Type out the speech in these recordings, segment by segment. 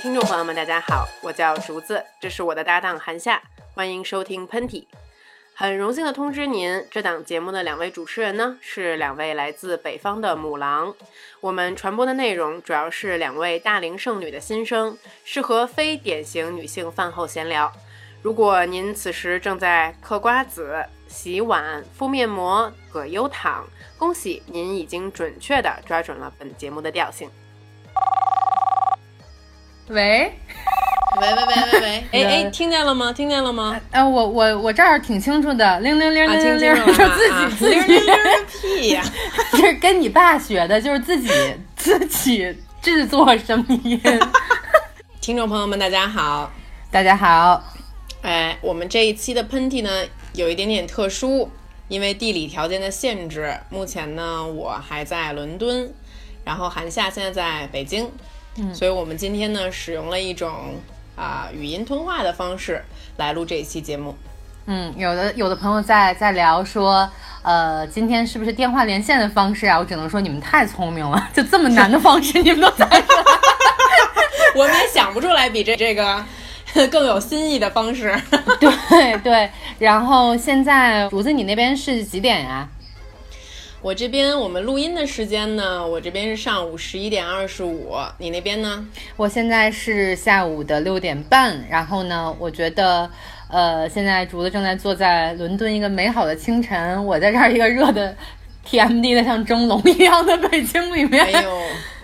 听众朋友们，大家好，我叫竹子，这是我的搭档韩夏，欢迎收听喷嚏。很荣幸的通知您，这档节目的两位主持人呢是两位来自北方的母狼。我们传播的内容主要是两位大龄剩女的心声，适合非典型女性饭后闲聊。如果您此时正在嗑瓜子、洗碗、敷面膜、葛优躺，恭喜您已经准确地抓准了本节目的调性。喂，喂喂喂喂喂，哎哎，听见了吗？听见了吗？呃，我我我这儿挺清楚的，铃铃铃铃铃铃，说自己自己屁呀，这是跟你爸学的，就是自己自己制作声音。听众朋友们，大家好，大家好。哎，我们这一期的喷嚏呢，有一点点特殊，因为地理条件的限制，目前呢我还在伦敦，然后韩夏现在在北京。所以，我们今天呢，使用了一种啊语音通话的方式来录这一期节目。嗯，有的有的朋友在在聊说，呃，今天是不是电话连线的方式啊？我只能说你们太聪明了，就这么难的方式你们都猜出来，我们也想不出来比这这个 更有新意的方式。对对，然后现在竹子，你那边是几点呀？我这边我们录音的时间呢，我这边是上午十一点二十五，你那边呢？我现在是下午的六点半。然后呢，我觉得，呃，现在竹子正在坐在伦敦一个美好的清晨，我在这儿一个热的 TMD 的像蒸笼一样的北京里面。哎呦，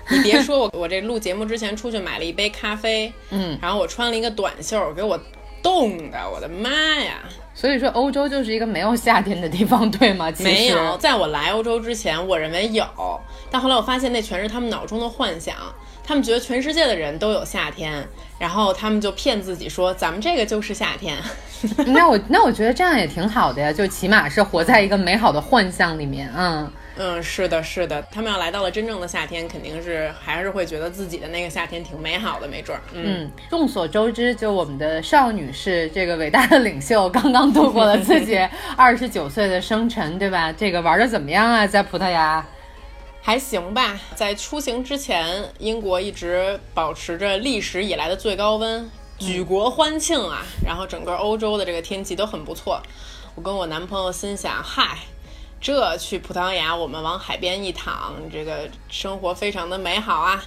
你别说我，我这录节目之前出去买了一杯咖啡，嗯，然后我穿了一个短袖，给我冻的，我的妈呀！所以说，欧洲就是一个没有夏天的地方，对吗？没有，在我来欧洲之前，我认为有，但后来我发现那全是他们脑中的幻想。他们觉得全世界的人都有夏天，然后他们就骗自己说咱们这个就是夏天。那我那我觉得这样也挺好的呀，就起码是活在一个美好的幻象里面，嗯。嗯，是的，是的，他们要来到了真正的夏天，肯定是还是会觉得自己的那个夏天挺美好的，没准儿。嗯，众所周知，就我们的少女是这个伟大的领袖，刚刚度过了自己 二十九岁的生辰，对吧？这个玩的怎么样啊？在葡萄牙，还行吧。在出行之前，英国一直保持着历史以来的最高温，举国欢庆啊。然后整个欧洲的这个天气都很不错。我跟我男朋友心想，嗨。这去葡萄牙，我们往海边一躺，这个生活非常的美好啊！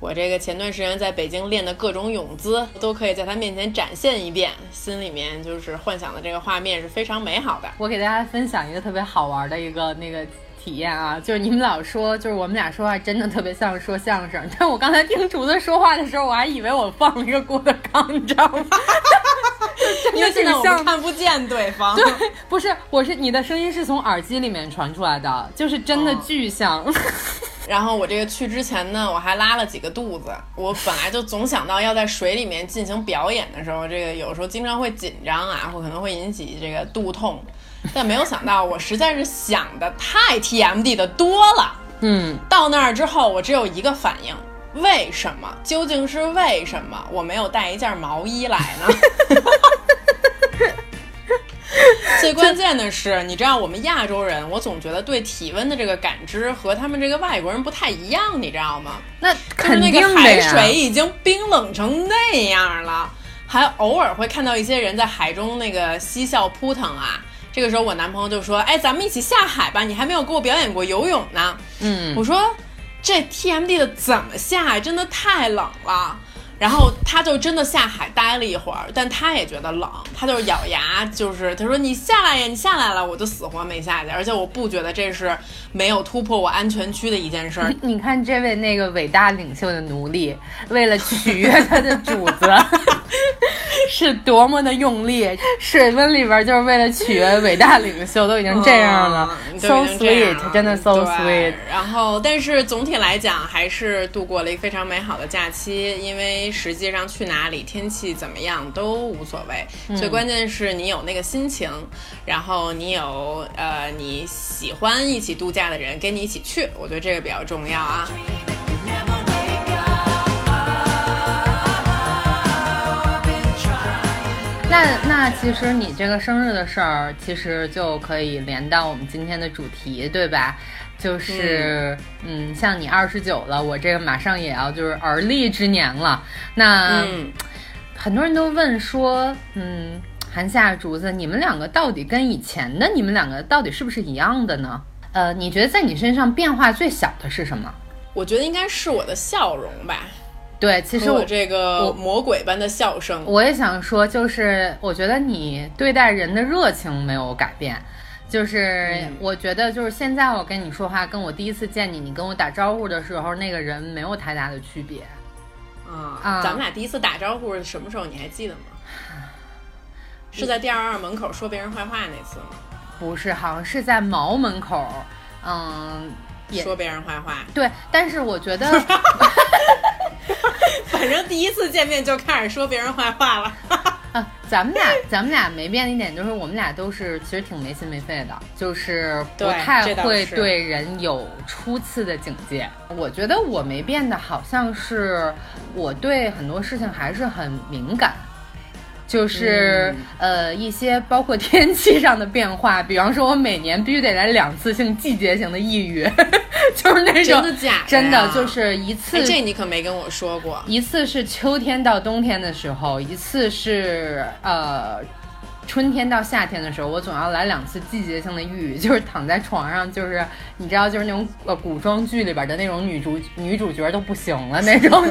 我这个前段时间在北京练的各种泳姿，都可以在他面前展现一遍，心里面就是幻想的这个画面是非常美好的。我给大家分享一个特别好玩的一个那个体验啊，就是你们老说，就是我们俩说话真的特别像说相声，但我刚才听竹子说话的时候，我还以为我放了一个郭德纲，你知道吗？因为现在我们看不见对方，对，不是，我是你的声音是从耳机里面传出来的，就是真的巨像。然后我这个去之前呢，我还拉了几个肚子。我本来就总想到要在水里面进行表演的时候，这个有时候经常会紧张啊，或可能会引起这个肚痛。但没有想到，我实在是想的太 TMD 的多了。嗯，到那儿之后，我只有一个反应。为什么？究竟是为什么我没有带一件毛衣来呢？最关键的是，你知道我们亚洲人，我总觉得对体温的这个感知和他们这个外国人不太一样，你知道吗？那就是那个海水已经冰冷成那样了，还偶尔会看到一些人在海中那个嬉笑扑腾啊。这个时候，我男朋友就说：“哎，咱们一起下海吧，你还没有给我表演过游泳呢。”嗯，我说。这 TMD 的怎么下？真的太冷了。然后他就真的下海待了一会儿，但他也觉得冷，他就咬牙，就是他说你下来呀，你下来了，我就死活没下去。而且我不觉得这是没有突破我安全区的一件事儿。你 看这位那个伟大领袖的奴隶，为了取悦他的主子，是多么的用力。水温里边就是为了取悦伟大领袖，都已经这样了，so sweet，真的 so sweet。然后，但是总体来讲，还是度过了一个非常美好的假期，因为。实际上去哪里，天气怎么样都无所谓，最关键是你有那个心情，然后你有呃你喜欢一起度假的人跟你一起去，我觉得这个比较重要啊。那那其实你这个生日的事儿，其实就可以连到我们今天的主题，对吧？就是嗯，像你二十九了，我这个马上也要就是而立之年了。那很多人都问说，嗯，韩夏竹子，你们两个到底跟以前的你们两个到底是不是一样的呢？呃，你觉得在你身上变化最小的是什么？我觉得应该是我的笑容吧。对，其实我这个魔鬼般的笑声，我也想说，就是我觉得你对待人的热情没有改变，就是我觉得就是现在我跟你说话，跟我第一次见你，你跟我打招呼的时候，那个人没有太大的区别。啊，咱们俩第一次打招呼是什么时候？你还记得吗？是在店二门口说别人坏话那次吗？不是，好像是在毛门口，嗯，说别人坏话。对，但是我觉得。反正第一次见面就开始说别人坏话了。啊，咱们俩，咱们俩没变的一点就是，我们俩都是其实挺没心没肺的，就是不太会对人有初次的警戒。我觉得我没变的，好像是我对很多事情还是很敏感。就是呃一些包括天气上的变化，比方说我每年必须得来两次性季节性的抑郁，就是那种真的假的？真的就是一次，这你可没跟我说过。一次是秋天到冬天的时候，一次是呃。春天到夏天的时候，我总要来两次季节性的抑郁，就是躺在床上，就是你知道，就是那种呃古装剧里边的那种女主女主角都不行了那种，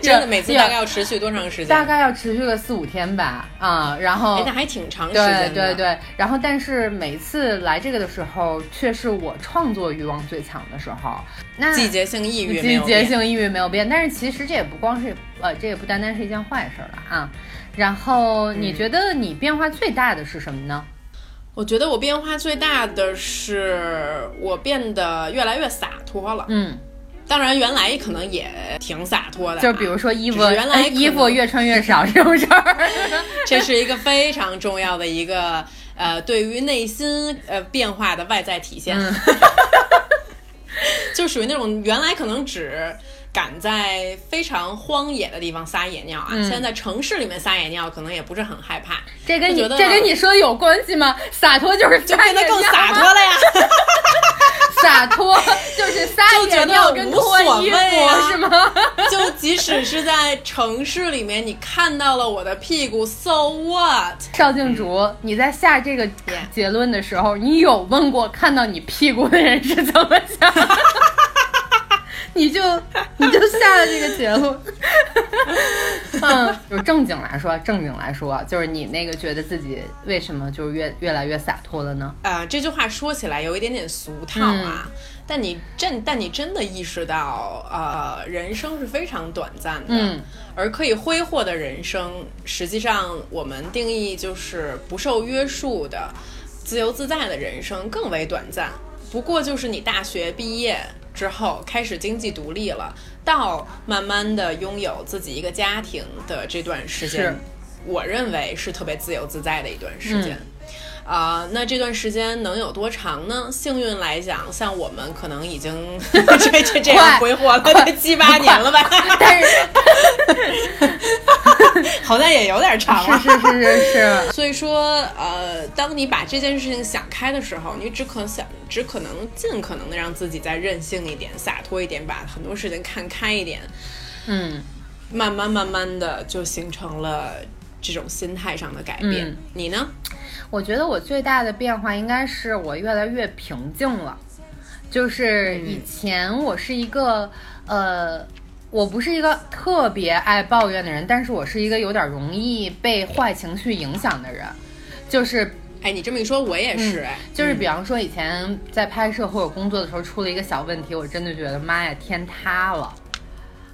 真的每次大概要持续多长时间？大概要持续个四五天吧，啊，然后那还挺长时间对对对，然后但是每次来这个的时候，却是我创作欲望最强的时候。那季节性抑郁，季节性抑郁没有变，但是其实这也不光是呃，这也不单单是一件坏事了啊。然后你觉得你变化最大的是什么呢？我觉得我变化最大的是我变得越来越洒脱了。嗯，当然原来可能也挺洒脱的，就比如说衣服，原来衣服越穿越少 是不是？这是一个非常重要的一个呃，对于内心呃变化的外在体现，就属于那种原来可能只。敢在非常荒野的地方撒野尿啊！现在在城市里面撒野尿，可能也不是很害怕。这跟你这跟你说有关系吗？洒脱就是就变得更洒脱了呀！洒脱就是撒野尿跟脱衣服是吗？就即使是在城市里面，你看到了我的屁股，so what？邵静竹，你在下这个结论的时候，你有问过看到你屁股的人是怎么想？你就你就下了这个结论，嗯，就正经来说，正经来说，就是你那个觉得自己为什么就是越越来越洒脱了呢？啊，这句话说起来有一点点俗套啊，但你真但你真的意识到，呃，人生是非常短暂的，嗯，而可以挥霍的人生，实际上我们定义就是不受约束的、自由自在的人生更为短暂。不过就是你大学毕业。之后开始经济独立了，到慢慢的拥有自己一个家庭的这段时间，我认为是特别自由自在的一段时间。啊，那这段时间能有多长呢？幸运来讲，像我们可能已经 这这这样挥霍了七八年了吧？但是 好像也有点长了。是是是是是。所以说，呃，当你把这件事情想开的时候，你只可想，只可能尽可能的让自己再任性一点、洒脱一点，把很多事情看开一点。嗯，慢慢慢慢的就形成了这种心态上的改变。你呢？我觉得我最大的变化应该是我越来越平静了，就是以前我是一个呃，我不是一个特别爱抱怨的人，但是我是一个有点容易被坏情绪影响的人，就是哎，你这么一说，我也是哎，就是比方说以前在拍摄或者工作的时候出了一个小问题，我真的觉得妈呀，天塌了，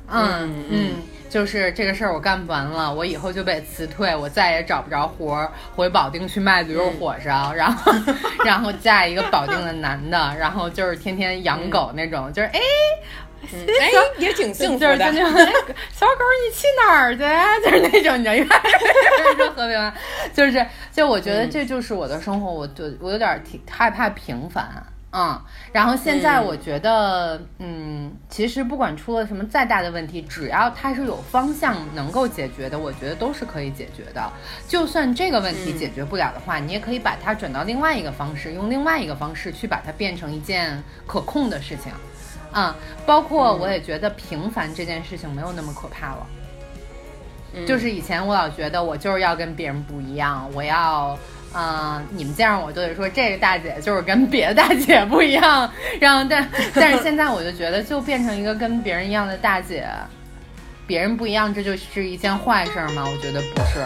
嗯。嗯。就是这个事儿我干不完了，我以后就被辞退，我再也找不着活儿，回保定去卖驴肉火烧，然后，然后嫁一个保定的男的，然后就是天天养狗那种，就是哎，哎也挺幸福的，小狗你去哪儿去？就是那种，你知道吗？说和平，就是就我觉得这就是我的生活，我就我有点挺害怕平凡。嗯，然后现在我觉得，嗯，其实不管出了什么再大的问题，只要它是有方向能够解决的，我觉得都是可以解决的。就算这个问题解决不了的话，你也可以把它转到另外一个方式，用另外一个方式去把它变成一件可控的事情。嗯，包括我也觉得平凡这件事情没有那么可怕了。就是以前我老觉得我就是要跟别人不一样，我要。嗯，你们见着我就得说这个大姐就是跟别的大姐不一样，然后但但是现在我就觉得就变成一个跟别人一样的大姐，别人不一样，这就是一件坏事吗？我觉得不是。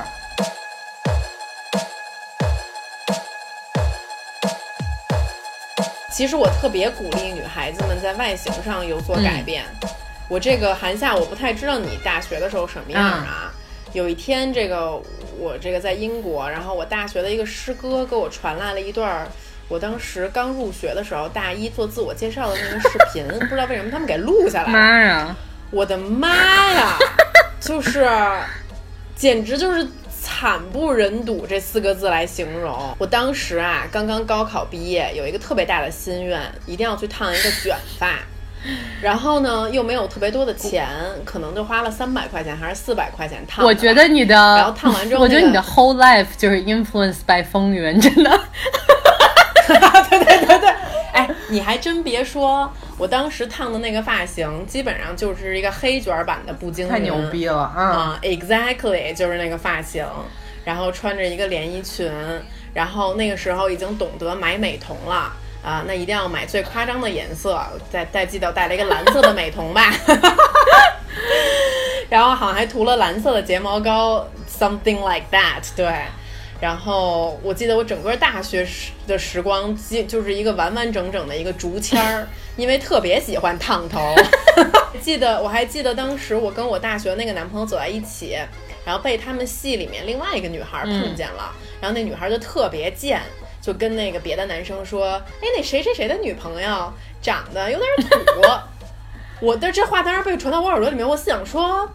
其实我特别鼓励女孩子们在外形上有所改变。我这个寒夏，我不太知道你大学的时候什么样啊？有一天这个。我这个在英国，然后我大学的一个师哥给我传来了一段，我当时刚入学的时候，大一做自我介绍的那个视频，不知道为什么他们给录下来了。妈呀！我的妈呀！就是，简直就是惨不忍睹这四个字来形容。我当时啊，刚刚高考毕业，有一个特别大的心愿，一定要去烫一个卷发。然后呢，又没有特别多的钱，可能就花了三百块钱还是四百块钱烫。我觉得你的，然后烫完之后，我觉得你的 whole life 就是 influenced by 风云，真的。对对对对，哎，你还真别说，我当时烫的那个发型，基本上就是一个黑卷版的步惊云，太牛逼了啊！Exactly，就是那个发型，然后穿着一个连衣裙，然后那个时候已经懂得买美瞳了。啊，那一定要买最夸张的颜色，再再记得带了一个蓝色的美瞳吧，然后好像还涂了蓝色的睫毛膏，something like that。对，然后我记得我整个大学时的时光，记就是一个完完整整的一个竹签儿，因为特别喜欢烫头。记得我还记得当时我跟我大学那个男朋友走在一起，然后被他们系里面另外一个女孩碰见了，然后那女孩就特别贱。就跟那个别的男生说，哎，那谁谁谁的女朋友长得有点土。我的这话当然被传到我耳朵里面，我想说，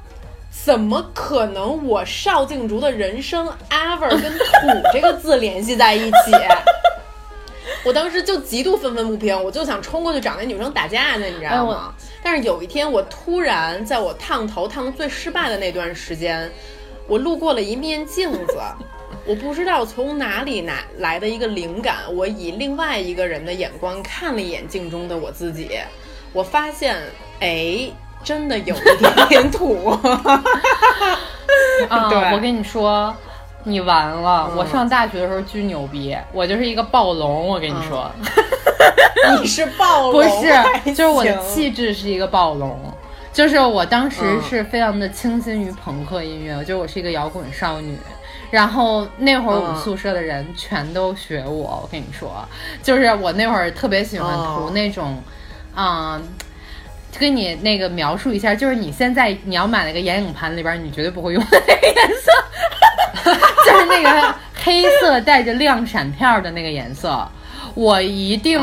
怎么可能？我邵静竹的人生 ever 跟土这个字联系在一起？我当时就极度愤愤不平，我就想冲过去找那女生打架去，你知道吗？但是有一天，我突然在我烫头烫的最失败的那段时间，我路过了一面镜子。我不知道从哪里拿来的一个灵感，我以另外一个人的眼光看了一眼镜中的我自己，我发现，哎，真的有一点点土。啊，我跟你说，你完了！我上大学的时候巨牛逼，我就是一个暴龙。我跟你说，你是暴龙？不是，就是我的气质是一个暴龙。就是我当时是非常的倾心于朋克音乐，我觉得我是一个摇滚少女。然后那会儿我们宿舍的人全都学我，我跟你说，就是我那会儿特别喜欢涂那种，嗯，跟你那个描述一下，就是你现在你要买那个眼影盘里边，你绝对不会用的那个颜色，就是那个黑色带着亮闪片的那个颜色，我一定，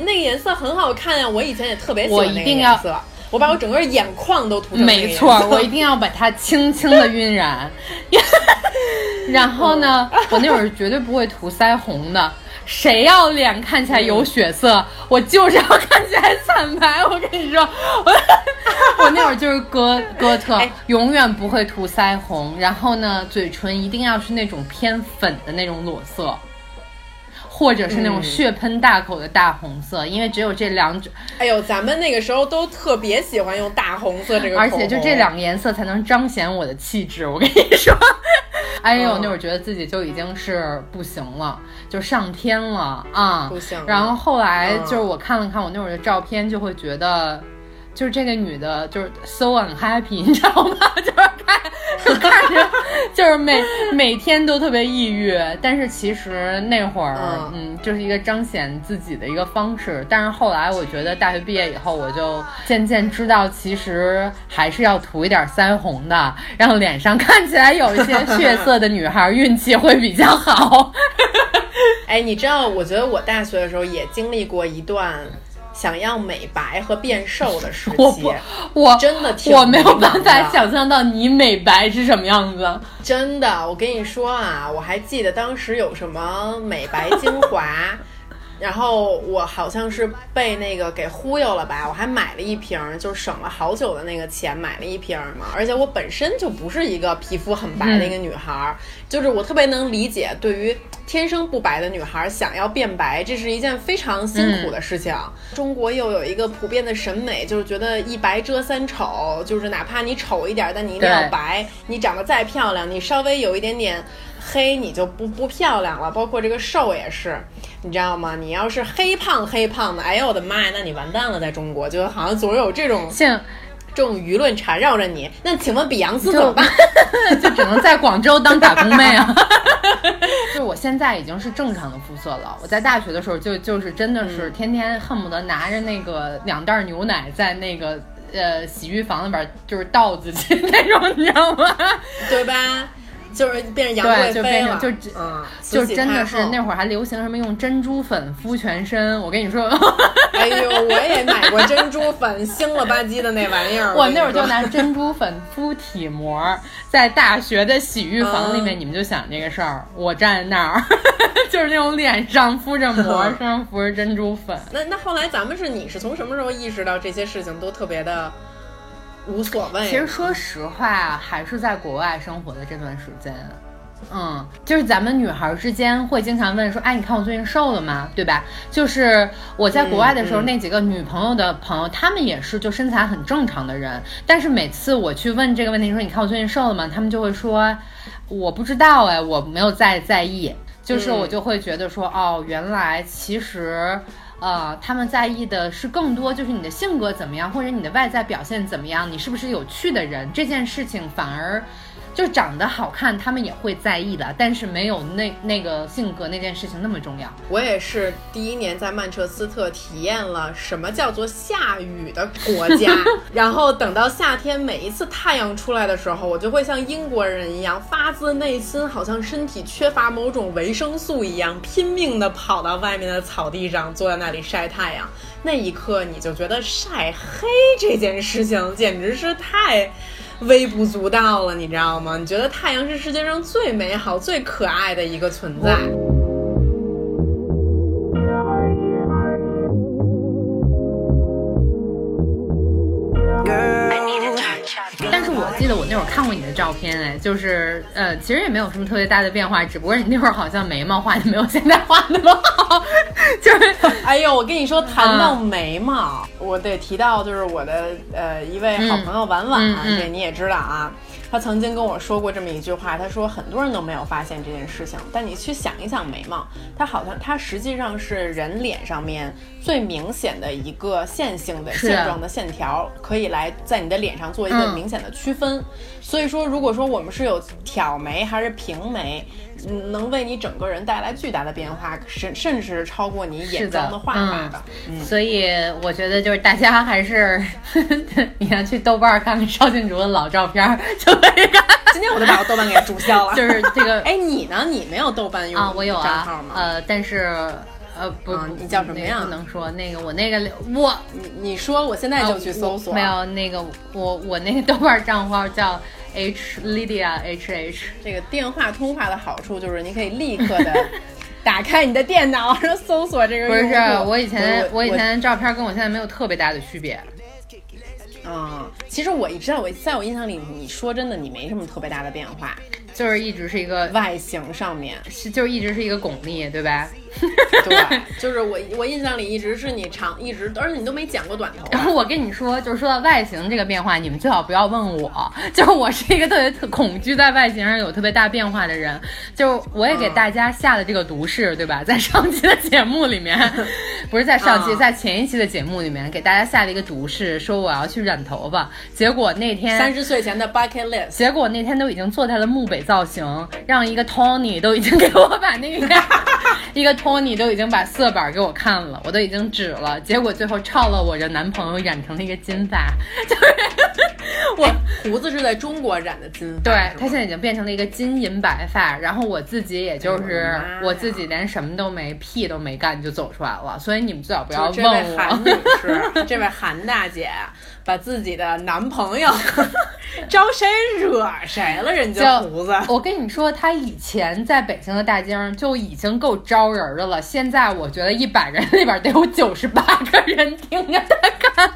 那个颜色很好看呀，我以前也特别喜欢那个颜色。我把我整个眼眶都涂成没错，我一定要把它轻轻的晕染。然后呢，我那会儿绝对不会涂腮红的。谁要脸看起来有血色，我就是要看起来惨白。我跟你说，我我那会儿就是哥 哥特，永远不会涂腮红。然后呢，嘴唇一定要是那种偏粉的那种裸色。或者是那种血喷大口的大红色，因为只有这两种。哎呦，咱们那个时候都特别喜欢用大红色这个而且就这两个颜色才能彰显我的气质。我跟你说，哎呦，那会儿觉得自己就已经是不行了，就上天了啊！不行。然后后来就是我看了看我那会儿的照片，就会觉得。就是这个女的，就是 so unhappy，你知道吗？就是看，就看着，就是每每天都特别抑郁。但是其实那会儿，嗯，就是一个彰显自己的一个方式。但是后来，我觉得大学毕业以后，我就渐渐知道，其实还是要涂一点腮红的，让脸上看起来有一些 血色的女孩运气会比较好。哎，你知道，我觉得我大学的时候也经历过一段。想要美白和变瘦的时期，我真的挺我没有办法想象到你美白是什么样子。真的，我跟你说啊，我还记得当时有什么美白精华，然后我好像是被那个给忽悠了吧，我还买了一瓶，就省了好久的那个钱买了一瓶嘛。而且我本身就不是一个皮肤很白的一个女孩，就是我特别能理解，对于天生不白的女孩想要变白，这是一件非常辛苦的事情。中国又有一个普遍的审美，就是觉得一白遮三丑，就是哪怕你丑一点，但你一定要白。你长得再漂亮，你稍微有一点点。黑你就不不漂亮了，包括这个瘦也是，你知道吗？你要是黑胖黑胖的，哎呦我的妈呀，那你完蛋了，在中国就好像总有这种像这种舆论缠绕着你。那请问比昂斯怎么办？就只能在广州当打工妹啊！就是我现在已经是正常的肤色了。我在大学的时候就就是真的是天天恨不得拿着那个两袋牛奶在那个呃洗浴房里边就是倒自己那种，你知道吗？对吧？就是变成杨贵妃了，就嗯，就真的是那会儿还流行什么用珍珠粉敷全身。我跟你说，哎呦，我也买过珍珠粉，腥了吧唧的那玩意儿。我那会儿就拿珍珠粉敷体膜，在大学的洗浴房里面，你们就想这个事儿，我站在那儿，就是那种脸上敷着膜，身上敷着珍珠粉。那那后来咱们是你是从什么时候意识到这些事情都特别的？无所谓。其实说实话，还是在国外生活的这段时间，嗯，就是咱们女孩之间会经常问说，哎，你看我最近瘦了吗？对吧？就是我在国外的时候，那几个女朋友的朋友，她们也是就身材很正常的人，但是每次我去问这个问题，说你看我最近瘦了吗？她们就会说，我不知道哎，我没有在在意。就是我就会觉得说，哦，原来其实。呃，他们在意的是更多，就是你的性格怎么样，或者你的外在表现怎么样，你是不是有趣的人，这件事情反而。就长得好看，他们也会在意的，但是没有那那个性格那件事情那么重要。我也是第一年在曼彻斯特体验了什么叫做下雨的国家，然后等到夏天每一次太阳出来的时候，我就会像英国人一样，发自内心好像身体缺乏某种维生素一样，拼命的跑到外面的草地上，坐在那里晒太阳。那一刻，你就觉得晒黑这件事情简直是太。微不足道了，你知道吗？你觉得太阳是世界上最美好、最可爱的一个存在。记得我那会儿看过你的照片，哎，就是呃，其实也没有什么特别大的变化，只不过你那会儿好像眉毛画的没有现在画那么好。就是，哎呦，我跟你说，谈到眉毛，我得提到就是我的呃一位好朋友婉婉，这你也知道啊。他曾经跟我说过这么一句话，他说很多人都没有发现这件事情，但你去想一想眉毛，它好像它实际上是人脸上面最明显的一个线性的线状的线条，可以来在你的脸上做一个明显的区分。所以说，如果说我们是有挑眉还是平眉，能为你整个人带来巨大的变化，甚甚至超过你眼妆的画法的。所以我觉得就是大家还是 你要去豆瓣看看邵静竹的老照片，就可以看。今天我就把我豆瓣给注销了。就是这个，哎，你呢？你没有豆瓣用啊？我有账号吗？呃，但是。呃不，你叫什么呀？不能说那个，我那个我，你你说，我现在就去搜索。没有那个，我我那个豆瓣账号叫 H Lydia H H。这个电话通话的好处就是你可以立刻的 打开你的电脑，然后搜索这个。不是，我以前我以前的照片跟我现在没有特别大的区别。啊，其实我一直在我在我印象里，你说真的，你没什么特别大的变化。就是一直是一个外形上面是，就是一直是一个巩俐，对吧？对，就是我我印象里一直是你长，一直，而且你都没剪过短头。然后我跟你说，就是说到外形这个变化，你们最好不要问我，就是我是一个特别特恐惧在外形上有特别大变化的人。就我也给大家下了这个毒誓，对吧？在上期的节目里面，不是在上期，在前一期的节目里面给大家下了一个毒誓，说我要去染头发。结果那天三十岁前的 bucket list，结果那天都已经做在了木北。造型让一个 Tony 都已经给我把那个一个 Tony 都已经把色板给我看了，我都已经指了，结果最后超了我这男朋友染成了一个金发，就是 我胡子是在中国染的金发，对他现在已经变成了一个金银白发，然后我自己也就是我自己连什么都没屁都没干就走出来了，所以你们最好不要问我。韩女士，这位韩大姐把自己的男朋友 招谁惹谁了？人家胡子，我跟你说，他以前在北京的大街上就已经够招人的了。现在我觉得一百人里边得有九十八个人盯着他看，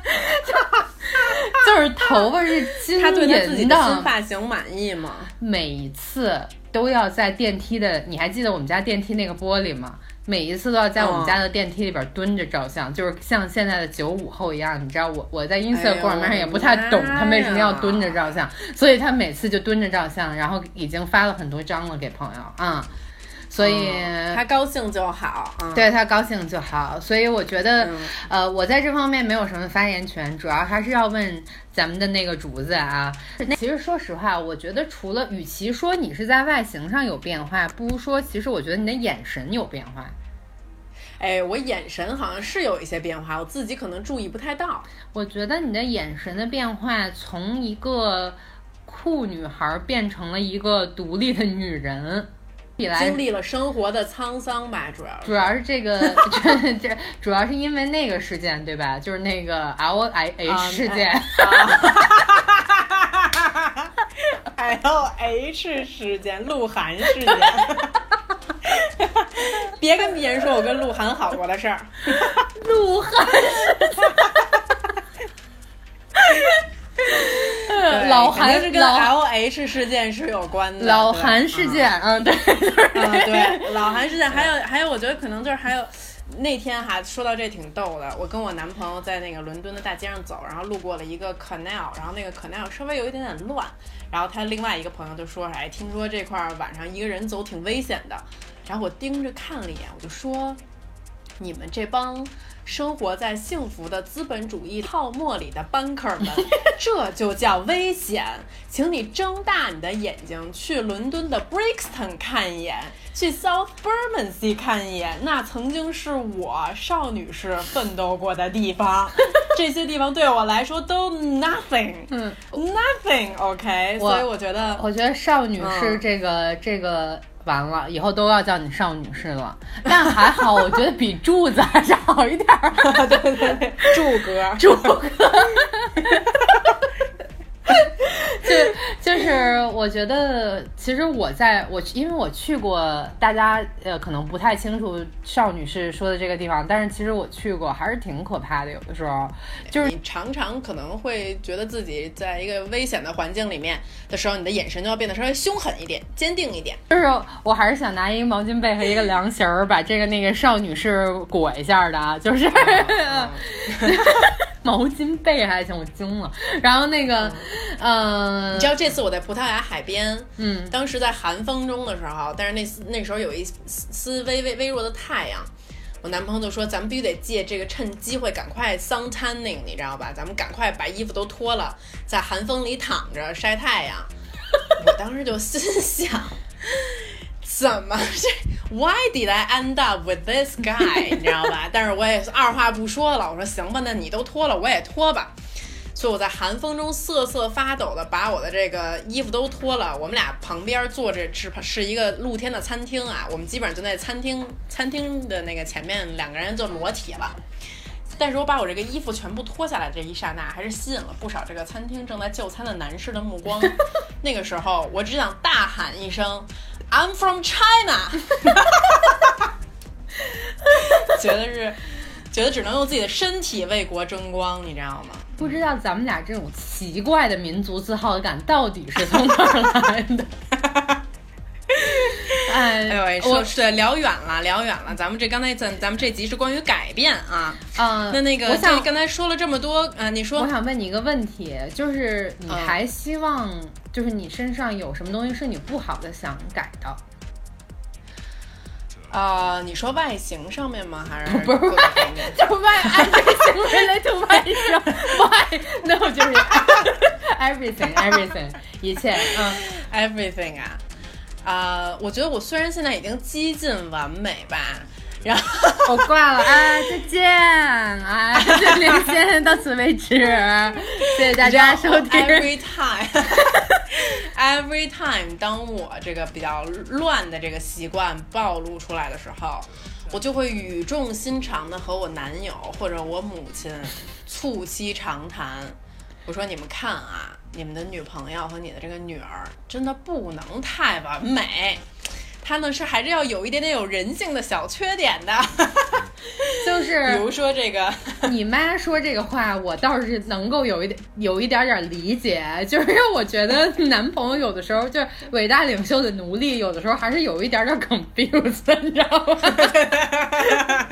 就是头发是金银的。他对他自己的新发型满意吗？每一次都要在电梯的，你还记得我们家电梯那个玻璃吗？每一次都要在我们家的电梯里边蹲着照相，就是像现在的九五后一样。你知道我我在 Instagram 上也不太懂他为什么要蹲着照相，所以他每次就蹲着照相，然后已经发了很多张了给朋友啊。所以他高兴就好，对他高兴就好。所以我觉得，呃，我在这方面没有什么发言权，主要还是要问咱们的那个竹子啊。那其实说实话，我觉得除了与其说你是在外形上有变化，不如说其实我觉得你的眼神有变化。哎，我眼神好像是有一些变化，我自己可能注意不太到。我觉得你的眼神的变化，从一个酷女孩变成了一个独立的女人。经历了生活的沧桑吧，主要主要是这个，这这主要是因为那个事件，对吧？就是那个 L I H 事件，L H 事件，鹿晗事件。别跟别人说我跟鹿晗好过的事儿，鹿晗。老韩是跟 L H 事件是有关的。老韩事件，嗯，对，嗯，对，老韩事件，还有还有，我觉得可能就是还有那天哈，说到这挺逗的。我跟我男朋友在那个伦敦的大街上走，然后路过了一个 canal，然后那个 canal 稍微有一点点乱，然后他另外一个朋友就说：“哎，听说这块晚上一个人走挺危险的。”然后我盯着看了一眼，我就说：“你们这帮……”生活在幸福的资本主义泡沫里的 banker 们，这就叫危险。请你睁大你的眼睛，去伦敦的 Brixton 看一眼，去 South Bermondsey 看一眼，那曾经是我少女时奋斗过的地方。这些地方对我来说都 nothing，嗯，nothing。OK，所以我觉得，我觉得少女是这个这个。完了，以后都要叫你少女士了。但还好，我觉得比柱子还是好一点儿。对 对对，柱哥，柱哥。就就是我觉得，其实我在我因为我去过，大家呃可能不太清楚邵女士说的这个地方，但是其实我去过，还是挺可怕的。有的时候，就是你常常可能会觉得自己在一个危险的环境里面的时候，你的眼神就要变得稍微凶狠一点、坚定一点。就是我还是想拿一个毛巾被和一个凉席儿，把这个那个邵女士裹一下的啊，就是。毛巾被还行，我惊了。然后那个，嗯，你知道这次我在葡萄牙海边，嗯，当时在寒风中的时候，但是那那时候有一丝微微微弱的太阳，我男朋友就说咱们必须得借这个趁机会赶快 sun tanning，你知道吧？咱们赶快把衣服都脱了，在寒风里躺着晒太阳。我当时就心想。怎么这？Why did I end up with this guy？你知道吧？但是我也二话不说了，我说行吧，那你都脱了，我也脱吧。所以我在寒风中瑟瑟发抖的把我的这个衣服都脱了。我们俩旁边坐着是是一个露天的餐厅啊，我们基本上就在餐厅餐厅的那个前面两个人就裸体了。但是我把我这个衣服全部脱下来这一刹那，还是吸引了不少这个餐厅正在就餐的男士的目光。那个时候，我只想大喊一声。I'm from China，觉得是，觉得只能用自己的身体为国争光，你知道吗？不知道咱们俩这种奇怪的民族自豪感到底是从哪儿来的？哎呦，说对，聊远了，聊远了。咱们这刚才咱咱们这集是关于改变啊，嗯，那那个，我想刚才说了这么多，啊，你说，我想问你一个问题，就是你还希望？就是你身上有什么东西是你不好的想改的？啊，你说外形上面吗？还是 不是外？就外 everything 人类就外形外，no 就是 everything everything 一切嗯 everything 啊啊！我觉得我虽然现在已经接近完美吧。然后我挂了啊，再见啊，这连线到此为止，谢谢大家收听。Every time, every time，当我这个比较乱的这个习惯暴露出来的时候，我就会语重心长的和我男友或者我母亲促膝长谈。我说你们看啊，你们的女朋友和你的这个女儿真的不能太完美。他呢是还是要有一点点有人性的小缺点的，就是比如说这个，你妈说这个话，我倒是能够有一点有一点点理解，就是 我觉得男朋友有的时候就是伟大领袖的奴隶，有的时候还是有一点点 confused，你知道吗？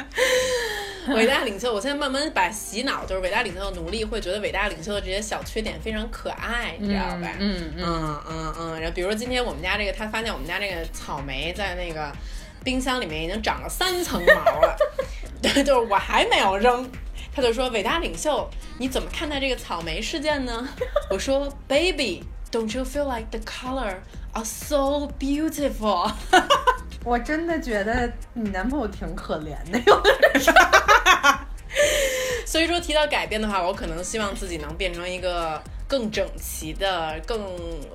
伟大领袖，我现在慢慢把洗脑，就是伟大领袖的奴隶会觉得伟大领袖的这些小缺点非常可爱，你知道吧？嗯嗯嗯嗯。然后比如说今天我们家这个，他发现我们家这个草莓在那个冰箱里面已经长了三层毛了，对 就是我还没有扔，他就说伟大领袖，你怎么看待这个草莓事件呢？我说 Baby，don't you feel like the color are so beautiful？我真的觉得你男朋友挺可怜的，有的时候。所以说提到改变的话，我可能希望自己能变成一个更整齐的、更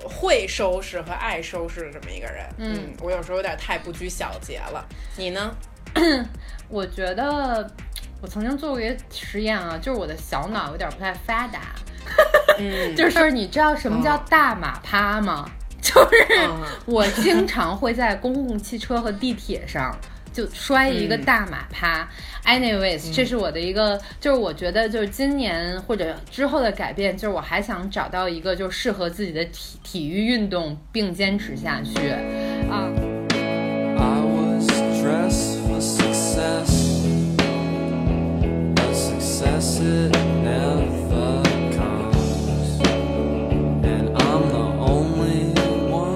会收拾和爱收拾的这么一个人。嗯，我有时候有点太不拘小节了。你呢？我觉得我曾经做过一个实验啊，就是我的小脑有点不太发达。嗯，就是你知道什么叫大马趴吗？就是我经常会在公共汽车和地铁上就摔一个大马趴。Anyways，这是我的一个，就是我觉得就是今年或者之后的改变，就是我还想找到一个就适合自己的体体育运动并坚持下去啊。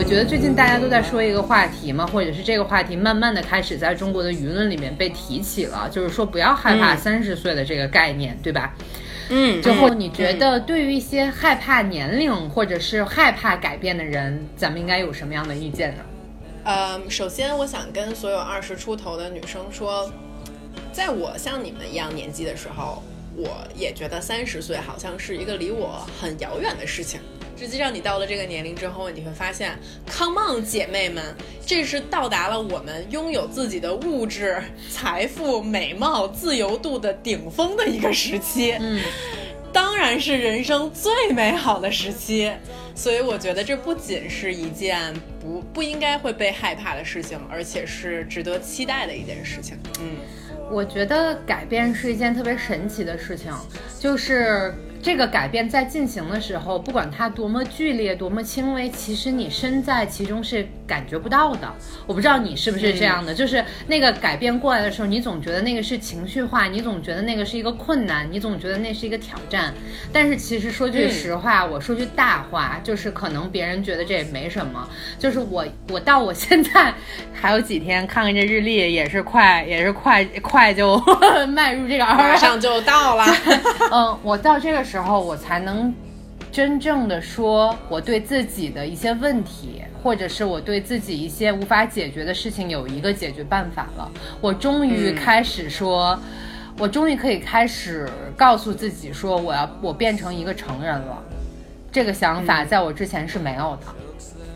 觉得最近大家都在说一个话题嘛，或者是这个话题慢慢的开始在中国的舆论里面被提起了，就是说不要害怕三十岁的这个概念，对吧？嗯。之后你觉得对于一些害怕年龄或者是害怕改变的人，咱们应该有什么样的意见呢？呃，首先我想跟所有二十出头的女生说，在我像你们一样年纪的时候，我也觉得三十岁好像是一个离我很遥远的事情。实际上，你到了这个年龄之后，你会发现，Come on，姐妹们，这是到达了我们拥有自己的物质、财富、美貌、自由度的顶峰的一个时期。嗯，当然是人生最美好的时期。所以，我觉得这不仅是一件不不应该会被害怕的事情，而且是值得期待的一件事情。嗯，我觉得改变是一件特别神奇的事情，就是。这个改变在进行的时候，不管它多么剧烈、多么轻微，其实你身在其中是感觉不到的。我不知道你是不是这样的，就是那个改变过来的时候，你总觉得那个是情绪化，你总觉得那个是一个困难，你总觉得那是一个挑战。但是其实说句实话，我说句大话，就是可能别人觉得这也没什么。就是我，我到我现在还有几天，看看这日历，也是快，也是快快就 迈入这个，马上就到了。嗯，我到这个。时候我才能真正的说，我对自己的一些问题，或者是我对自己一些无法解决的事情有一个解决办法了。我终于开始说，我终于可以开始告诉自己说，我要我变成一个成人了。这个想法在我之前是没有的，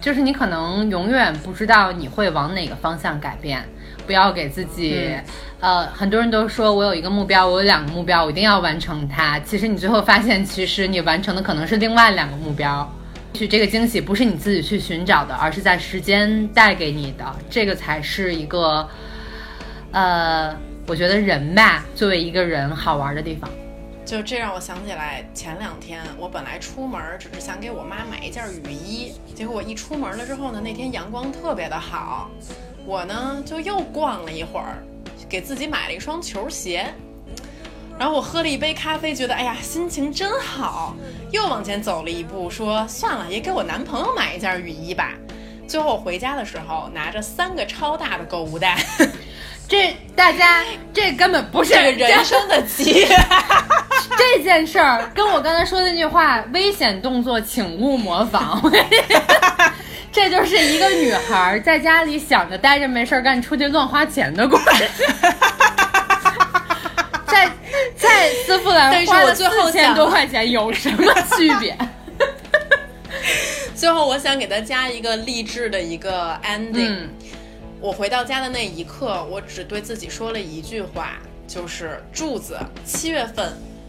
就是你可能永远不知道你会往哪个方向改变。不要给自己，呃，很多人都说我有一个目标，我有两个目标，我一定要完成它。其实你最后发现，其实你完成的可能是另外两个目标。许这个惊喜不是你自己去寻找的，而是在时间带给你的。这个才是一个，呃，我觉得人吧，作为一个人好玩的地方。就这让我想起来，前两天我本来出门只是想给我妈买一件雨衣，结果我一出门了之后呢，那天阳光特别的好。我呢就又逛了一会儿，给自己买了一双球鞋，然后我喝了一杯咖啡，觉得哎呀心情真好，又往前走了一步，说算了，也给我男朋友买一件雨衣吧。最后我回家的时候拿着三个超大的购物袋，这大家这根本不是人生的机遇。这件事儿跟我刚才说的那句话“危险动作请勿模仿”。这就是一个女孩在家里想着待着没事儿干，出去乱花钱的故事。在在丝芙兰花了四千多块钱有什么区别？最后我想给他加一个励志的一个 ending。我回到家的那一刻，我只对自己说了一句话，就是柱子，七月份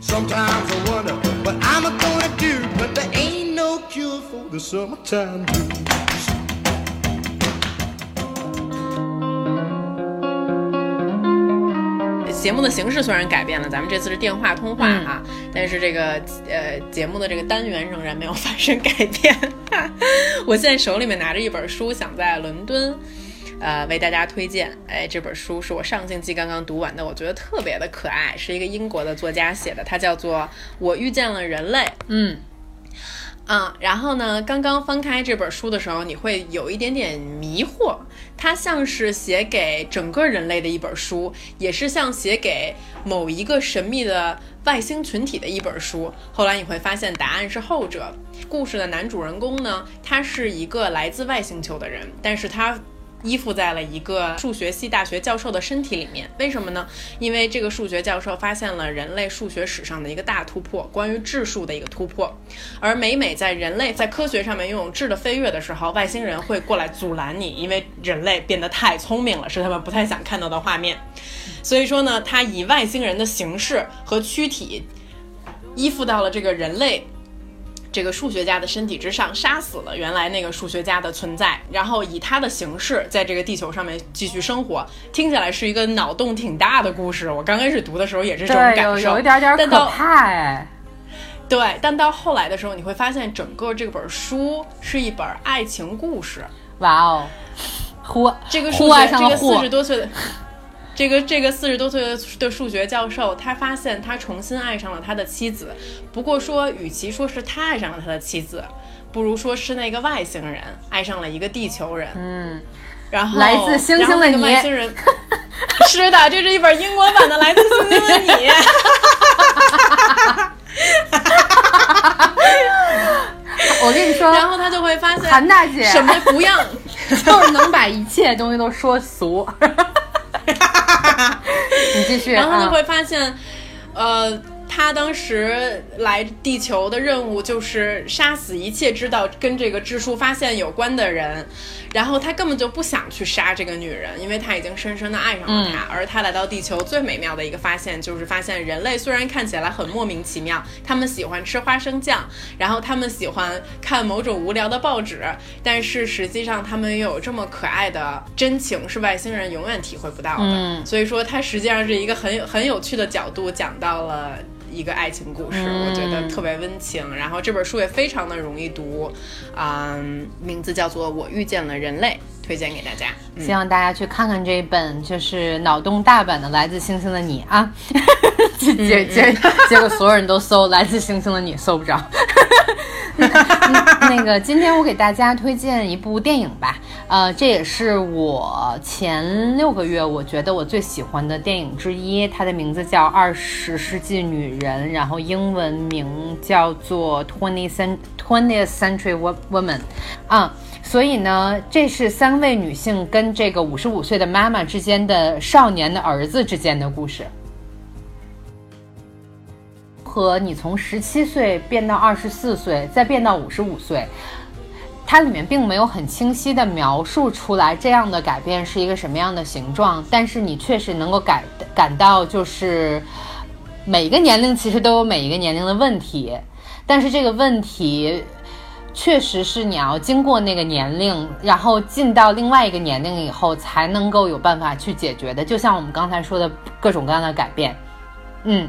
Sometimes I wonder what I'm gonna do, but there ain't no cure for the summertime blues. 节目的形式虽然改变了，咱们这次是电话通话哈，但是这个呃节目的这个单元仍然没有发生改变。我现在手里面拿着一本书，想在伦敦，呃为大家推荐。哎，这本书是我上星期刚刚读完的，我觉得特别的可爱，是一个英国的作家写的，它叫做《我遇见了人类》。嗯。嗯，然后呢？刚刚翻开这本书的时候，你会有一点点迷惑。它像是写给整个人类的一本书，也是像写给某一个神秘的外星群体的一本书。后来你会发现，答案是后者。故事的男主人公呢，他是一个来自外星球的人，但是他。依附在了一个数学系大学教授的身体里面，为什么呢？因为这个数学教授发现了人类数学史上的一个大突破，关于质数的一个突破。而每每在人类在科学上面拥有质的飞跃的时候，外星人会过来阻拦你，因为人类变得太聪明了，是他们不太想看到的画面。所以说呢，他以外星人的形式和躯体依附到了这个人类。这个数学家的身体之上，杀死了原来那个数学家的存在，然后以他的形式在这个地球上面继续生活。听起来是一个脑洞挺大的故事。我刚开始读的时候也是这种感受，有一点点可怕哎。对，但到后来的时候，你会发现整个这本书是一本爱情故事。哇哦，呼，这个数学，这个四十多岁的。这个这个四十多岁的数学教授，他发现他重新爱上了他的妻子。不过说，与其说是他爱上了他的妻子，不如说是那个外星人爱上了一个地球人。嗯，然后来自星星的你，外星人 是的，这是一本英国版的《来自星星的你》。我跟你说，然后他就会发现，韩大姐什么不要，就是能把一切东西都说俗。你继续，然后就会发现，呃。他当时来地球的任务就是杀死一切知道跟这个质数发现有关的人，然后他根本就不想去杀这个女人，因为他已经深深的爱上了她。而他来到地球最美妙的一个发现就是发现人类虽然看起来很莫名其妙，他们喜欢吃花生酱，然后他们喜欢看某种无聊的报纸，但是实际上他们又有这么可爱的真情，是外星人永远体会不到的。所以说，他实际上是一个很很有趣的角度讲到了。一个爱情故事，我觉得特别温情。然后这本书也非常的容易读，嗯，名字叫做《我遇见了人类》，推荐给大家。希望大家去看看这一本，就是脑洞大版的《来自星星的你》啊。结结 结果所有人都搜《来自星星的你》，搜不着。那个，今天我给大家推荐一部电影吧。呃，这也是我前六个月我觉得我最喜欢的电影之一。它的名字叫《二十世纪女人》，然后英文名叫做《Twenty Cent Twentieth Century Woman》。啊，所以呢，这是三位女性跟这个五十五岁的妈妈之间的少年的儿子之间的故事。和你从十七岁变到二十四岁，再变到五十五岁，它里面并没有很清晰的描述出来这样的改变是一个什么样的形状，但是你确实能够感感到，就是每个年龄其实都有每一个年龄的问题，但是这个问题确实是你要经过那个年龄，然后进到另外一个年龄以后才能够有办法去解决的，就像我们刚才说的各种各样的改变，嗯。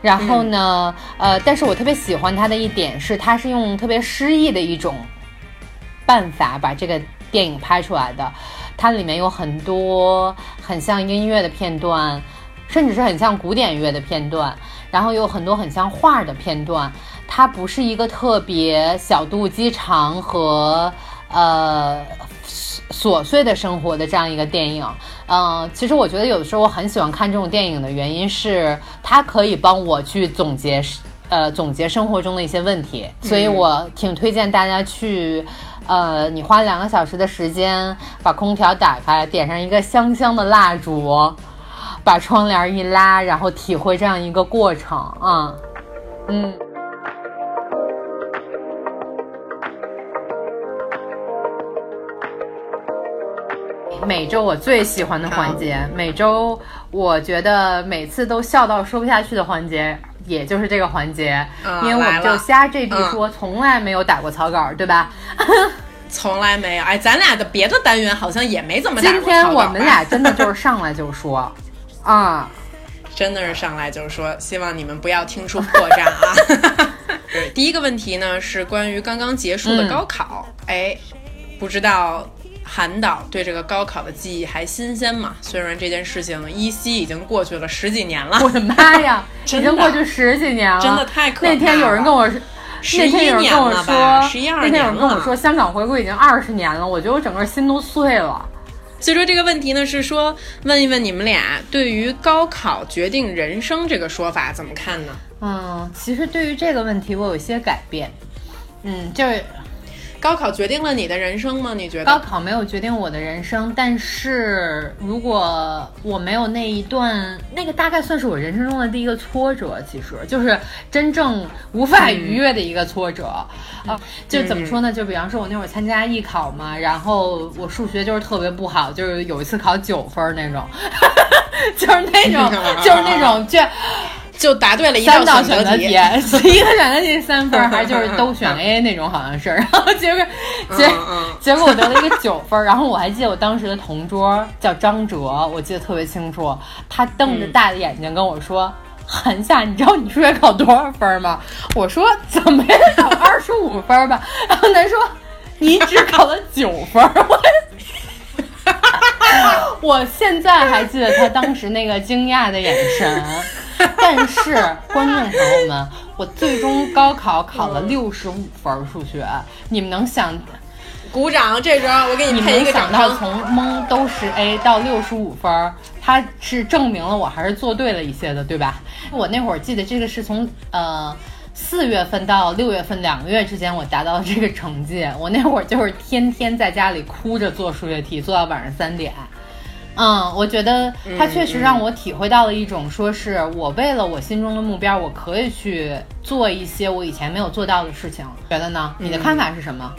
然后呢，呃，但是我特别喜欢它的一点是，它是用特别诗意的一种办法把这个电影拍出来的。它里面有很多很像音乐的片段，甚至是很像古典乐的片段，然后有很多很像画的片段。它不是一个特别小肚鸡肠和呃。琐碎的生活的这样一个电影，嗯，其实我觉得有的时候我很喜欢看这种电影的原因是，它可以帮我去总结，呃，总结生活中的一些问题，所以我挺推荐大家去，呃，你花两个小时的时间，把空调打开，点上一个香香的蜡烛，把窗帘一拉，然后体会这样一个过程啊，嗯。每周我最喜欢的环节，每周我觉得每次都笑到说不下去的环节，也就是这个环节，嗯因为我们就瞎这逼说，从来没有打过草稿，对吧？从来没有。哎，咱俩的别的单元好像也没怎么打今过草稿。吧天我们俩真的就是上来就说，啊，真的是上来就说，希望你们不要听出破绽啊。对，第一个问题呢是关于刚刚结束的高考，哎，不知道韩导对这个高考的记忆还新鲜嘛？虽然这件事情依稀已经过去了十几年了，我的妈呀，已经过去十几年了，真的太可怕了那天有人跟我说。11那天有人跟我年了说吧11，那天有人跟我说，香港回归已经二十年了，我觉得我整个心都碎了。所以说这个问题呢是说问一问你们俩对于高考决定人生这个说法怎么看呢？嗯，其实对于这个问题，我有一些改变。嗯，就是高考决定了你的人生吗？你觉得？高考没有决定我的人生，但是如果我没有那一段，那个大概算是我人生中的第一个挫折，其实就是真正无法逾越的一个挫折。啊，就怎么说呢？就比方说，我那会儿参加艺考嘛，然后我数学就是特别不好，就是有一次考九分儿那种，就是那种，就是那种就。就答对了一道选择题，一个选择题三分儿，还就是都选 A 那种，好像是。然后结果结结果我得了一个九分儿，然后我还记得我当时的同桌叫张哲，我记得特别清楚，他瞪着大的眼睛跟我说。韩夏，你知道你数学考多少分儿吗？我说怎么也得考二十五分儿吧。然后他说你只考了九分儿，我 我现在还记得他当时那个惊讶的眼神。但是，观众朋友们，我最终高考考了六十五分儿数学，你们能想，鼓掌！这时候我给你们配一个掌声。想到从蒙都是 A 到六十五分儿，它是证明了我还是做对了一些的，对吧？我那会儿记得这个是从呃。四月份到六月份两个月之间，我达到了这个成绩。我那会儿就是天天在家里哭着做数学题，做到晚上三点。嗯，我觉得它确实让我体会到了一种，说是我为了我心中的目标，我可以去做一些我以前没有做到的事情。觉得呢？你的看法是什么？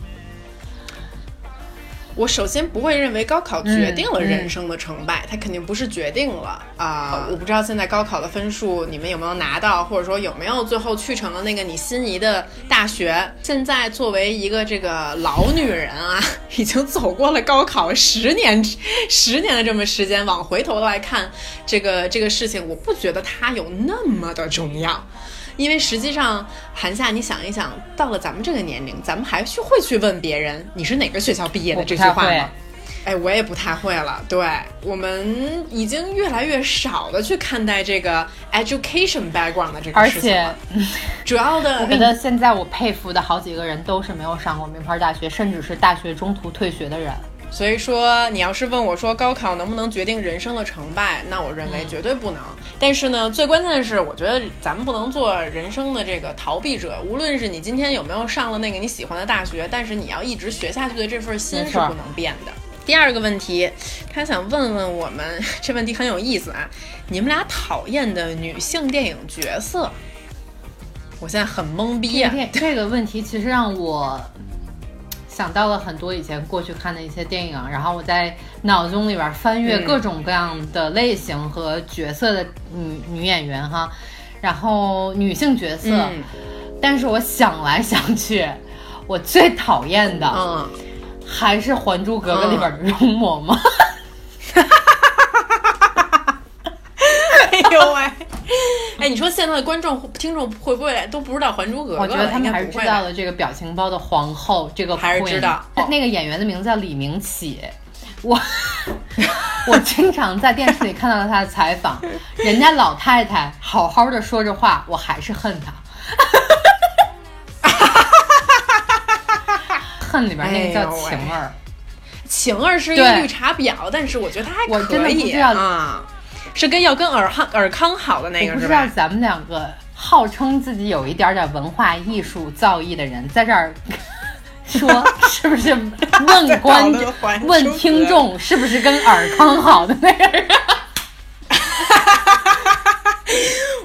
我首先不会认为高考决定了嗯人生的成败，它肯定不是决定了啊、我不知道现在高考的分数你们有没有拿到，或者说有没有最后去成了那个你心仪的大学。现在作为一个这个老女人啊，已经走过了高考十年 十年的这么时间，往回头来看这个这个事情，我不觉得它有那么的重要。因为实际上，韩夏，你想一想，到了咱们这个年龄，咱们还去会去问别人你是哪个学校毕业的这句话吗会？哎，我也不太会了。对我们已经越来越少的去看待这个 education background 的这个事情了。主要的，我觉得现在我佩服的好几个人都是没有上过名牌大学，甚至是大学中途退学的人。所以说，你要是问我说高考能不能决定人生的成败，那我认为嗯绝对不能。但是呢，最关键的是，我觉得咱们不能做人生的这个逃避者。无论是你今天有没有上了那个你喜欢的大学，但是你要一直学下去的这份心是不能变的。第二个问题，他想问问我们，这问题很有意思啊，你们俩讨厌的女性电影角色？我现在很懵逼啊！这这个问题其实让我想到了很多以前过去看的一些电影，然后我在脑中里边翻阅嗯各种各样的类型和角色的女女演员哈，然后女性角色，嗯。但是我想来想去，我最讨厌的嗯，还是《还珠格格》里边的容嬷嬷。哎呦喂！哎，你说现在的观众、听众会不会都不知道《还珠格格》？我觉得他们还是知道了这个表情包的皇后，这个还是知道那个演员的名字叫李明启，我我经常在电视里看到了他的采访，人家老太太好好的说着话，我还是恨她。恨里边那个叫晴儿，晴儿是一个绿茶婊，但是我觉得她还我真的可以不知道啊，是跟要跟尔康尔康好的那个是？不知道咱们两个号称自己有一点点文化艺术造诣的人，在这儿说 是不是问观讨论还珠格问听众是不是跟尔康好的那个人？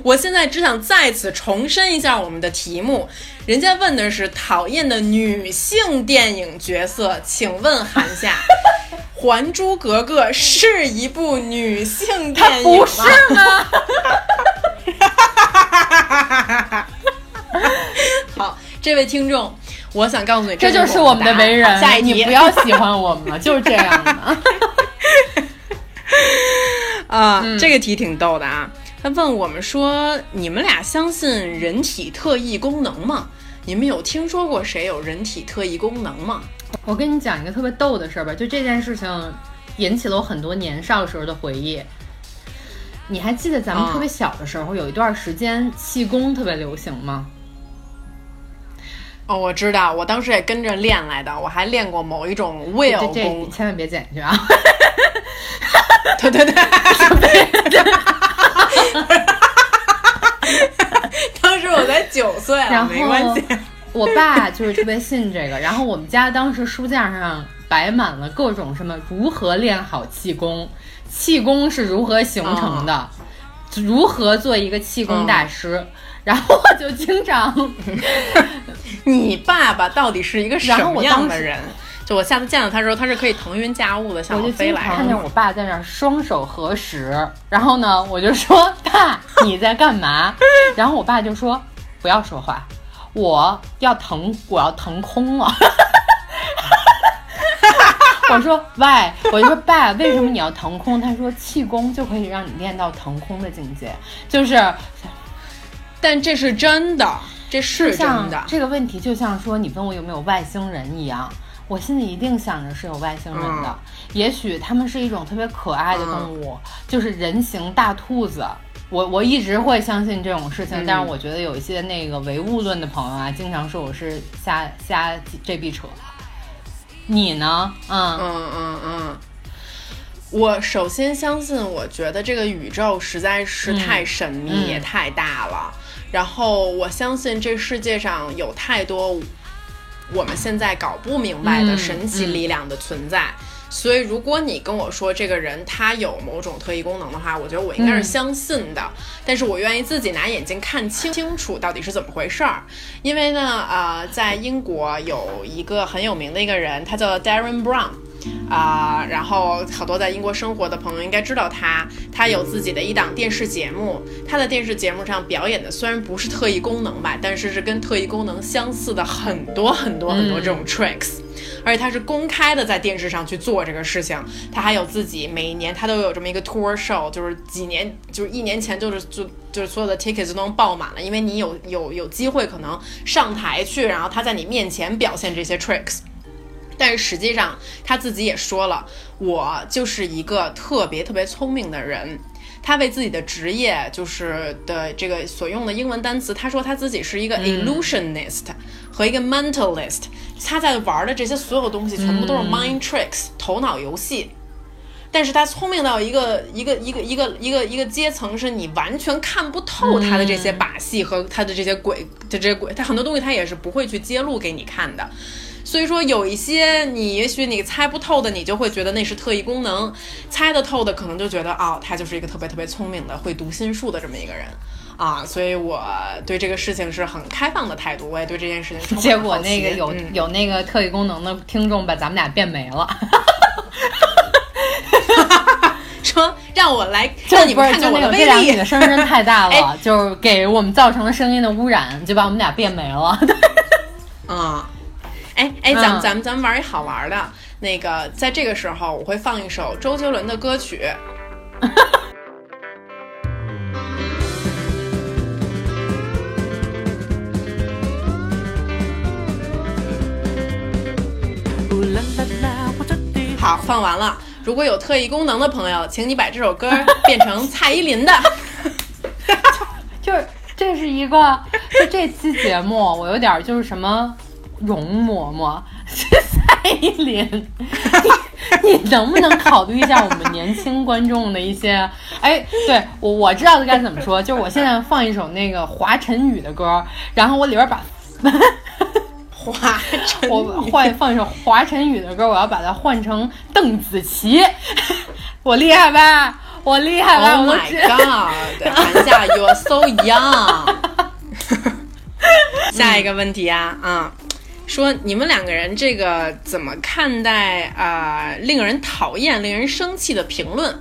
我现在只想再次重申一下我们的题目，人家问的是讨厌的女性电影角色，请问韩夏，《还珠格格》是一部女性电影不是吗？好，这位听众，我想告诉你，这就是我们的为人。下一题，你不要喜欢我们了，就是这样的。啊，这个题挺逗的啊！他问我们说：“你们俩相信人体特异功能吗？你们有听说过谁有人体特异功能吗？”我跟你讲一个特别逗的事儿吧，就这件事情引起了我很多年少时候的回忆。你还记得咱们特别小的时候，有一段时间气功特别流行吗？哦，我知道，我当时也跟着练来的，我还练过某一种 will 功，千万别剪去啊！对 对对，当时我才九岁然，没关系。我爸就是特别信这个，然后我们家当时书架上摆满了各种什么如何练好气功，气功是如何形成的，如何做一个气功大师。然后我就经常，你爸爸到底是一个什么样的人？就我下次见到他的时候，他是可以腾云驾雾的，向我飞来。看见我爸在那儿双手合十，然后呢，我就说爸你在干嘛？然后我爸就说不要说话，我要腾我要腾空了。我说喂，我就说爸为什么你要腾空？他说气功就可以让你练到腾空的境界，就是，但这是真的，这是真的。这个问题就像说你问我有没有外星人一样。我心里一定想着是有外星人的，也许他们是一种特别可爱的动物，就是人形大兔子。我我一直会相信这种事情，但是我觉得有一些那个唯物论的朋友啊，经常说我是瞎瞎这逼扯。你呢？嗯嗯嗯嗯。我首先相信，我觉得这个宇宙实在是太神秘也太大了。然后我相信这世界上有太多。我们现在搞不明白的神奇力量的存在，所以如果你跟我说这个人他有某种特异功能的话，我觉得我应该是相信的。但是我愿意自己拿眼睛看清清楚到底是怎么回事儿。因为呢，呃，在英国有一个很有名的一个人，他叫 Darren Brown。啊，然后好多在英国生活的朋友应该知道他，他有自己的一档电视节目，他的电视节目上表演的虽然不是特异功能吧，但是是跟特异功能相似的很多很多很多这种 tricks，而且他是公开的在电视上去做这个事情，他还有自己每一年他都有这么一个 tour show，就是几年就是一年前就是就就是所有的 tickets 都能爆满了，因为你有有有机会可能上台去，然后他在你面前表现这些 tricks。但是实际上，他自己也说了，我就是一个特别特别聪明的人。他为自己的职业就是的这个所用的英文单词，他说他自己是一个 illusionist 和一个 mentalist。他在玩的这些所有东西，全部都是 mind tricks 头脑游戏。但是他聪明到一个一个一个一个一个一个阶层，是你完全看不透他的这些把戏和他的这些鬼的这些鬼，他很多东西他也是不会去揭露给你看的。所以说，有一些你也许你猜不透的，你就会觉得那是特异功能；猜得透的，可能就觉得哦，他就是一个特别特别聪明的、会读心术的这么一个人啊。所以我对这个事情是很开放的态度，我也对这件事情。结果那个有有那个特异功能的听众把咱们俩变没了，说让我来让你们看见我的威力。你 的声音太大了，就是给我们造成了声音的污染，就把我们俩变没了。啊。哎哎，咱们咱们咱们玩一好玩的，那个在这个时候我会放一首周杰伦的歌曲。好，放完了。如果有特异功能的朋友，请你把这首歌 变成蔡依林的。就是这是一个，就这期节目，我有点就是什么。容嬷嬷是蔡依林，你能不能考虑一下我们年轻观众的一些？哎，对我我知道该怎么说，就是我现在放一首那个华晨宇的歌，然后我里边把 华晨我换放一首华晨宇的歌，我要把它换成邓紫棋，我厉害吧？我厉害吧？Oh my god！韩夏，You're so young。下一个问题啊，啊。说你们两个人这个怎么看待啊、令人讨厌、令人生气的评论？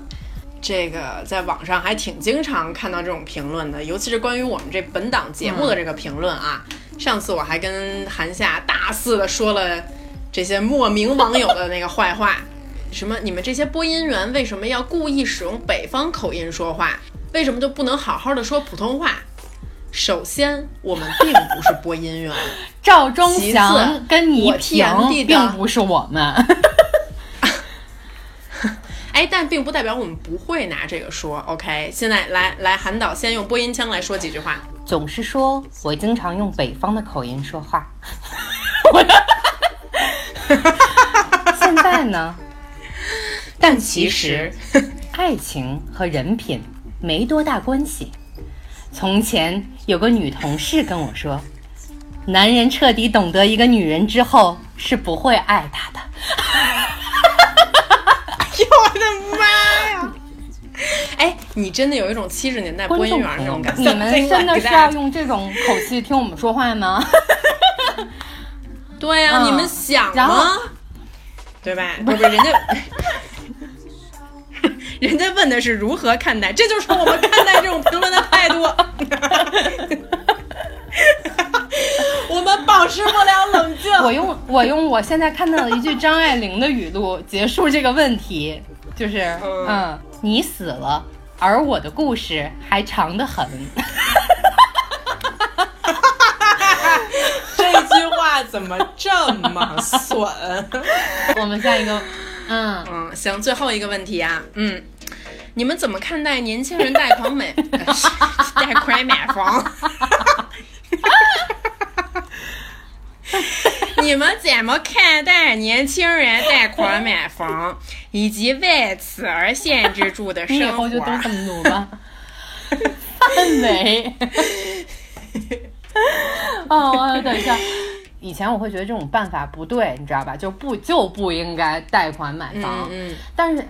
这个在网上还挺经常看到这种评论的，尤其是关于我们这本档节目的这个评论啊。上次我还跟韩夏大肆的说了这些莫名网友的那个坏话，什么你们这些播音员为什么要故意使用北方口音说话？为什么就不能好好的说普通话？首先，我们并不是播音员，赵忠祥跟倪萍并不是我们。哎，但并不代表我们不会拿这个说。OK，现在来来，韩导先用播音腔来说几句话。总是说我经常用北方的口音说话。现在呢？但其实，爱情和人品没多大关系。从前有个女同事跟我说，男人彻底懂得一个女人之后，是不会爱她的。我的妈呀！哎，你真的有一种七十年代播音员那种感觉。你们 真的是要用这种口气听我们说话吗？对呀、嗯你们想吗？对吧？不是人家，人家问的是如何看待，这就是我们看待这种评论的态度。我们保持不了冷静。我用我用我现在看到的一句张爱玲的语录结束这个问题，就是嗯嗯，你死了，而我的故事还长得很。这句话怎么这么损？我们下一个，嗯，嗯，行，最后一个问题啊，嗯，你们怎么看待年轻人贷款买 贷款买房？你们怎么看待年轻人贷款买房，以及为此而限制住的生活后？就都这么努吧。范伟，哦，等一下。以前我会觉得这种办法不对，你知道吧？就不就不应该贷款买房。嗯但是，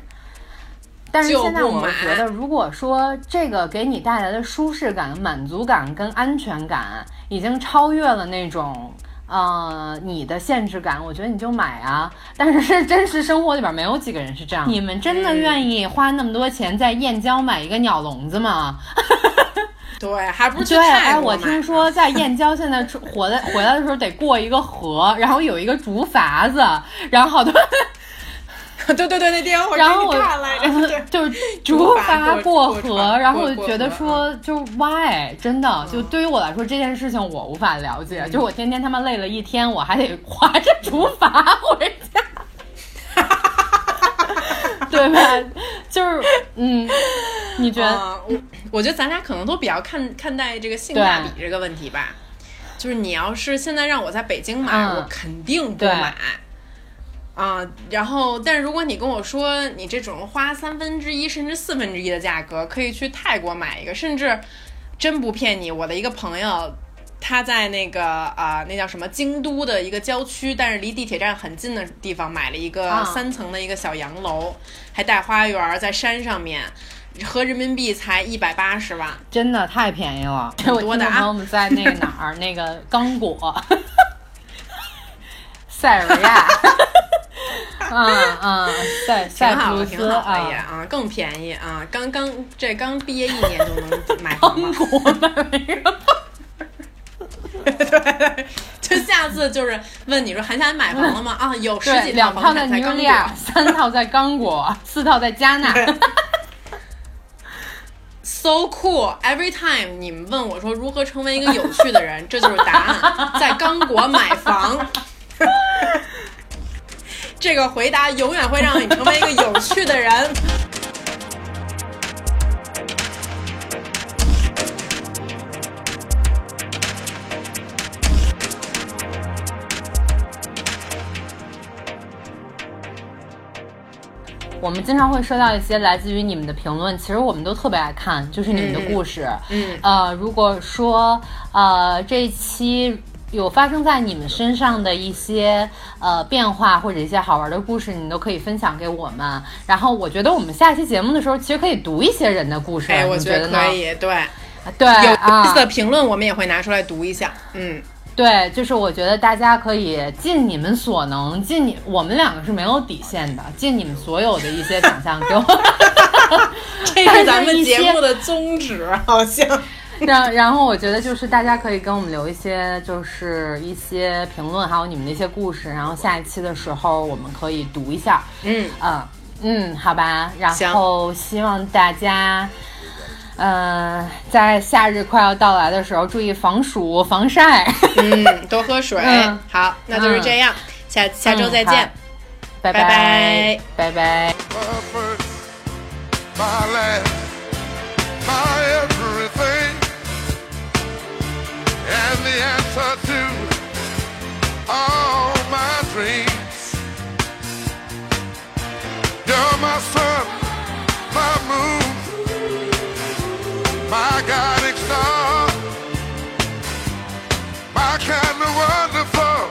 但是现在我觉得，如果说这个给你带来的舒适感、满足感跟安全感，已经超越了那种。呃，你的限制感，我觉得你就买啊。但是真实生活里边没有几个人是这样。你们真的愿意花那么多钱在燕郊买一个鸟笼子吗？对，还不是去对，哎，我听说在燕郊现在出 回来回来的时候得过一个河，然后有一个竹筏子，然后好多，对对对，那天我给你然后我看来着，对就是竹竹筏过河，然后觉得说就 why 真的就对于我来说这件事情我无法了解，就我天天他妈累了一天，我还得划着竹筏回家。对吧？就是，嗯，你觉得？啊，我我觉得咱俩可能都比较看看待这个性价比这个问题吧。就是你要是现在让我在北京买，嗯我肯定不买。啊，然后，但是如果你跟我说你这种花三分之一甚至四分之一的价格可以去泰国买一个，甚至真不骗你，我的一个朋友。他在那个啊、那叫什么京都的一个郊区，但是离地铁站很近的地方买了一个啊三层的一个小洋楼，还带花园，在山上面，合人民币才一百八十万。真的太便宜了。我的朋友们在那个哪儿，那个刚果，塞尔维亚，嗯嗯，塞塞挺好的，浦路斯挺好的也啊，啊，更便宜啊，刚刚这刚毕业一年就能买房了。我买 对，就下次就是问你说韩夏你买房了吗？啊，有十，几两套房产在刚果。三套在刚果，四套在加纳。So cool! Every time 你们问我说如何成为一个有趣的人，这就是答案，在刚果买房。这个回答永远会让你成为一个有趣的人。我们经常会收到一些来自于你们的评论，其实我们都特别爱看，就是你们的故事。嗯呃，如果说呃这一期有发生在你们身上的一些呃变化或者一些好玩的故事，你都可以分享给我们。然后我觉得我们下期节目的时候，其实可以读一些人的故事，哎，我觉？得可以，对，对有意思啊，的评论我们也会拿出来读一下。嗯，对，就是我觉得大家可以尽你们所能，尽你我们两个是没有底线的，尽你们所有的一些想象给我。这是咱们节目的宗旨，好像。然然后我觉得就是大家可以跟我们留一些就是一些评论，还有你们的一些故事，然后下一期的时候我们可以读一下。嗯嗯嗯，好吧。然后希望大家，嗯，在夏日快要到来的时候注意防暑防晒，嗯，多喝水。好，那就是这样，下下周再见，拜拜拜拜。my everything and the answer to all my dreams. You're my sun, my moon, my guiding star, my kind of wonderful.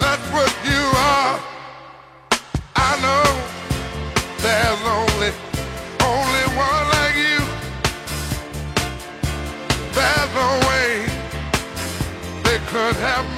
That's what you are. I know there's only, only one like you. There's no way they could have